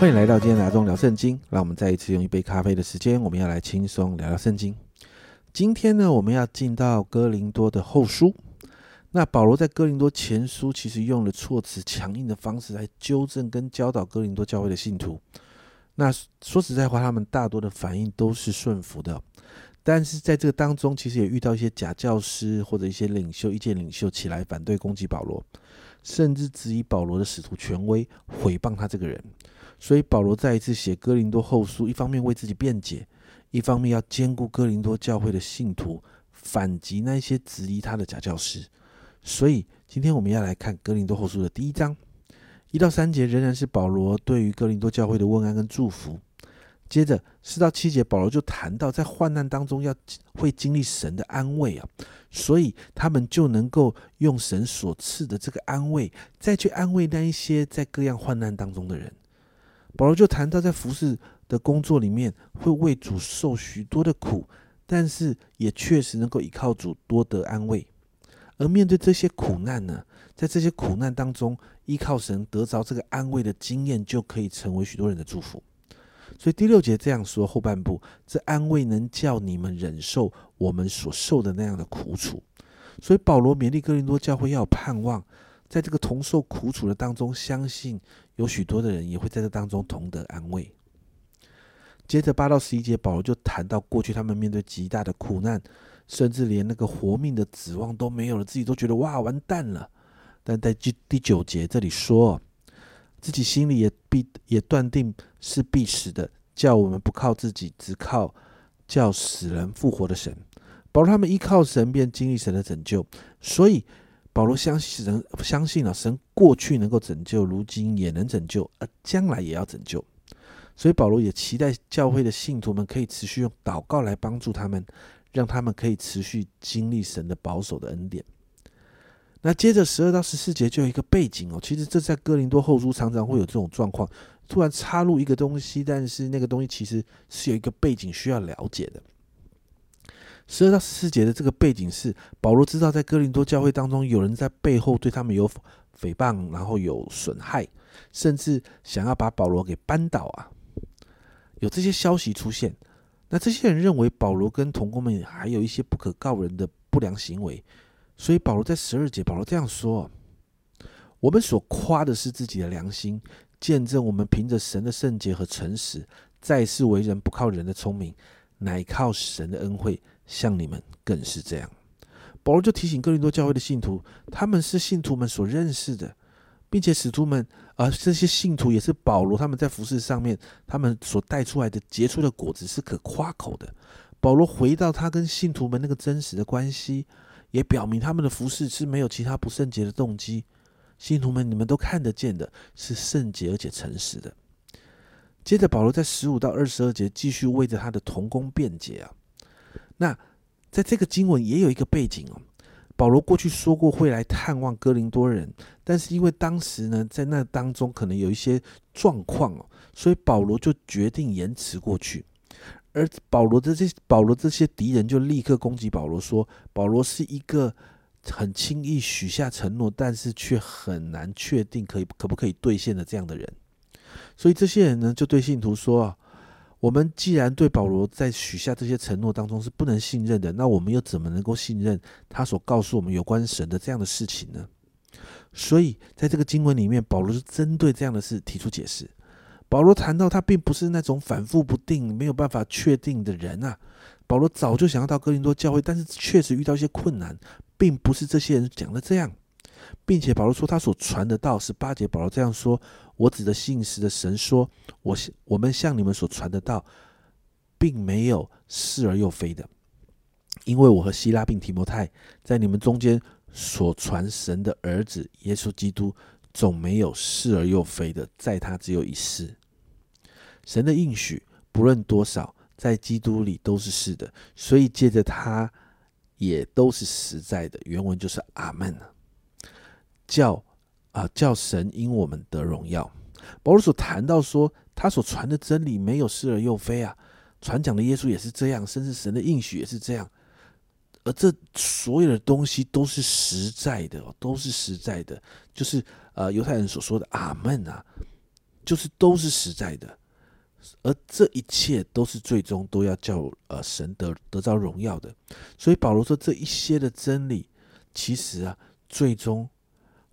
欢迎来到今天拿中聊圣经。让我们再一次用一杯咖啡的时间，我们要来轻松聊聊圣经。今天呢，我们要进到哥林多的后书。那保罗在哥林多前书其实用了措辞强硬的方式来纠正跟教导哥林多教会的信徒。那说实在话，他们大多的反应都是顺服的。但是在这个当中，其实也遇到一些假教师或者一些领袖、意见领袖起来反对攻击保罗，甚至质疑保罗的使徒权威，毁谤他这个人。所以保罗再一次写哥林多后书，一方面为自己辩解，一方面要兼顾哥林多教会的信徒，反击那些质疑他的假教师。所以今天我们要来看哥林多后书的第一章一到三节，仍然是保罗对于哥林多教会的问安跟祝福。接着四到七节，保罗就谈到在患难当中要会经历神的安慰啊，所以他们就能够用神所赐的这个安慰，再去安慰那一些在各样患难当中的人。保罗就谈到，在服侍的工作里面，会为主受许多的苦，但是也确实能够依靠主多得安慰。而面对这些苦难呢，在这些苦难当中，依靠神得着这个安慰的经验，就可以成为许多人的祝福。所以第六节这样说后半部，这安慰能叫你们忍受我们所受的那样的苦楚。所以保罗勉励哥林多教会要盼望。在这个同受苦楚的当中，相信有许多的人也会在这当中同得安慰。接着八到十一节，保罗就谈到过去他们面对极大的苦难，甚至连那个活命的指望都没有了，自己都觉得哇完蛋了。但在第第九节这里说，自己心里也必也断定是必死的，叫我们不靠自己，只靠叫死人复活的神。保罗他们依靠神，便经历神的拯救，所以。保罗相信神，相信了神过去能够拯救，如今也能拯救，而将来也要拯救。所以保罗也期待教会的信徒们可以持续用祷告来帮助他们，让他们可以持续经历神的保守的恩典。那接着十二到十四节就有一个背景哦，其实这在哥林多后书常常会有这种状况，突然插入一个东西，但是那个东西其实是有一个背景需要了解的。十二到十四节的这个背景是，保罗知道在哥林多教会当中，有人在背后对他们有诽谤，然后有损害，甚至想要把保罗给扳倒啊，有这些消息出现。那这些人认为保罗跟同工们还有一些不可告人的不良行为，所以保罗在十二节，保罗这样说：“我们所夸的是自己的良心，见证我们凭着神的圣洁和诚实，在世为人不靠人的聪明，乃靠神的恩惠。”像你们更是这样，保罗就提醒哥林多教会的信徒，他们是信徒们所认识的，并且使徒们，而这些信徒也是保罗他们在服饰上面，他们所带出来的结出的果子是可夸口的。保罗回到他跟信徒们那个真实的关系，也表明他们的服饰是没有其他不圣洁的动机。信徒们，你们都看得见的，是圣洁而且诚实的。接着，保罗在十五到二十二节继续为着他的同工辩解啊。那在这个经文也有一个背景哦，保罗过去说过会来探望哥林多人，但是因为当时呢在那当中可能有一些状况哦，所以保罗就决定延迟过去。而保罗的这保罗这些敌人就立刻攻击保罗，说保罗是一个很轻易许下承诺，但是却很难确定可以可不可以兑现的这样的人。所以这些人呢就对信徒说啊。我们既然对保罗在许下这些承诺当中是不能信任的，那我们又怎么能够信任他所告诉我们有关神的这样的事情呢？所以在这个经文里面，保罗是针对这样的事提出解释。保罗谈到他并不是那种反复不定、没有办法确定的人啊。保罗早就想要到哥林多教会，但是确实遇到一些困难，并不是这些人讲的这样。并且保罗说，他所传的道是八节。保罗这样说：“我指的信实的神说，我我们向你们所传的道，并没有是而又非的，因为我和希拉并提摩太在你们中间所传神的儿子耶稣基督，总没有是而又非的，在他只有一世。神的应许不论多少，在基督里都是是的，所以借着他也都是实在的。原文就是阿门叫啊，叫神因我们得荣耀。保罗所谈到说，他所传的真理没有是而又非啊，传讲的耶稣也是这样，甚至神的应许也是这样。而这所有的东西都是实在的，都是实在的，就是呃犹太人所说的阿门啊，就是都是实在的，而这一切都是最终都要叫呃神得得到荣耀的。所以保罗说，这一些的真理，其实啊，最终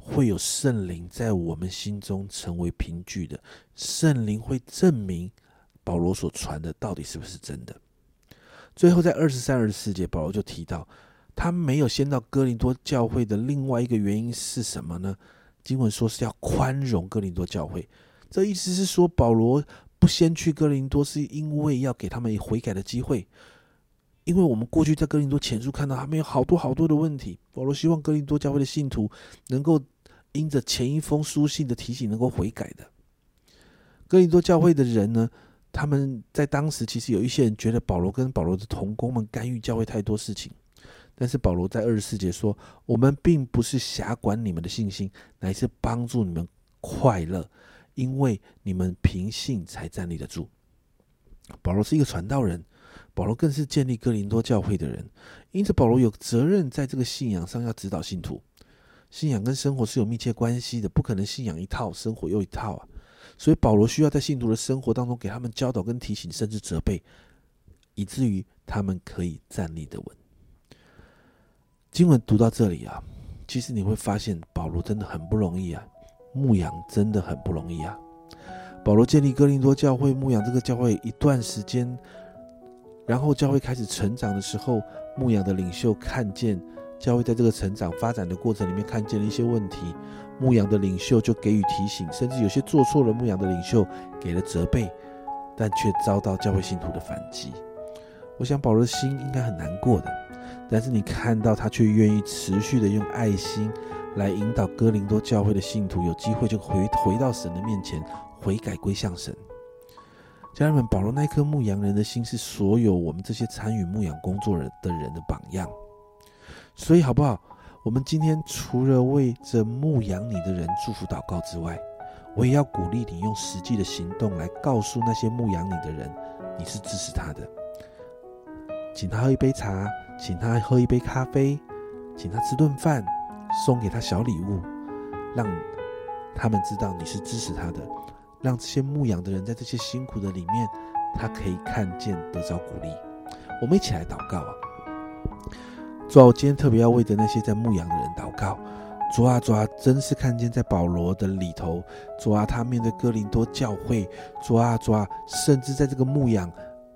会有圣灵在我们心中成为凭据的，圣灵会证明保罗所传的到底是不是真的。最后，在二十三、二十四节，保罗就提到，他没有先到哥林多教会的另外一个原因是什么呢？经文说是要宽容哥林多教会，这意思是说，保罗不先去哥林多，是因为要给他们悔改的机会。因为我们过去在哥林多前书看到他们有好多好多的问题，保罗希望哥林多教会的信徒能够因着前一封书信的提醒，能够悔改的。哥林多教会的人呢？他们在当时其实有一些人觉得保罗跟保罗的同工们干预教会太多事情，但是保罗在二十四节说：“我们并不是辖管你们的信心，乃是帮助你们快乐，因为你们凭信才站立得住。”保罗是一个传道人，保罗更是建立哥林多教会的人，因此保罗有责任在这个信仰上要指导信徒。信仰跟生活是有密切关系的，不可能信仰一套，生活又一套啊。所以保罗需要在信徒的生活当中给他们教导跟提醒，甚至责备，以至于他们可以站立的稳。经文读到这里啊，其实你会发现保罗真的很不容易啊，牧养真的很不容易啊。保罗建立哥林多教会，牧养这个教会一段时间，然后教会开始成长的时候，牧养的领袖看见教会在这个成长发展的过程里面看见了一些问题。牧羊的领袖就给予提醒，甚至有些做错了，牧羊的领袖给了责备，但却遭到教会信徒的反击。我想保罗的心应该很难过的，但是你看到他却愿意持续的用爱心来引导哥林多教会的信徒，有机会就回回到神的面前悔改归向神。家人们，保罗那颗牧羊人的心是所有我们这些参与牧羊工作人的人的榜样，所以好不好？我们今天除了为着牧养你的人祝福祷告之外，我也要鼓励你用实际的行动来告诉那些牧养你的人，你是支持他的。请他喝一杯茶，请他喝一杯咖啡，请他吃顿饭，送给他小礼物，让他们知道你是支持他的，让这些牧养的人在这些辛苦的里面，他可以看见得着鼓励。我们一起来祷告啊！主啊，我今天特别要为着那些在牧羊的人祷告。主啊，主啊，真是看见在保罗的里头，主啊，他面对哥林多教会，主啊，主啊，甚至在这个牧养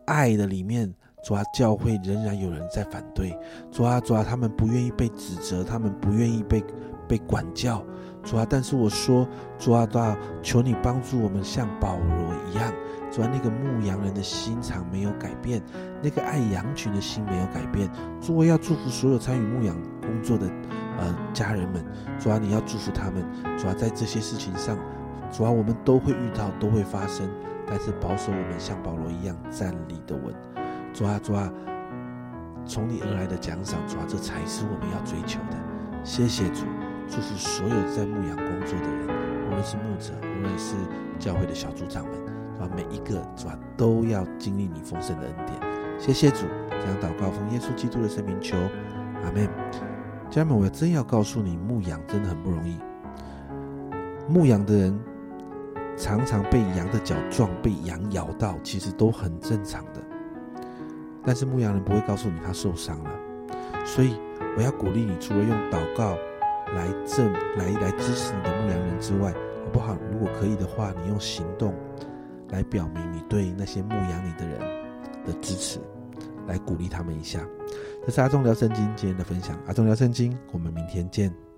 爱的里面，主啊，教会仍然有人在反对。主啊，主啊，他们不愿意被指责，他们不愿意被被管教。主啊，但是我说，主啊，主啊，求你帮助我们像保罗一样。主啊，那个牧羊人的心肠没有改变，那个爱羊群的心没有改变。主啊，要祝福所有参与牧羊工作的呃家人们。主啊，你要祝福他们。主啊，在这些事情上，主啊，我们都会遇到，都会发生。但是保守我们像保罗一样站立的稳。主啊，主啊，从你而来的奖赏，主啊，这才是我们要追求的。谢谢主，祝福所有在牧羊工作的人，无论是牧者，无论是教会的小组长们。把每一个主都要经历你丰盛的恩典，谢谢主，这样祷告奉耶稣基督的圣名求，阿门。家人们，我真要告诉你，牧羊真的很不容易。牧羊的人常常被羊的脚撞，被羊咬到，其实都很正常的。但是牧羊人不会告诉你他受伤了，所以我要鼓励你，除了用祷告来证来来支持你的牧羊人之外，好不好？如果可以的话，你用行动。来表明你对那些牧养你的人的支持，来鼓励他们一下。这是阿忠聊圣经今天的分享，阿忠聊圣经，我们明天见。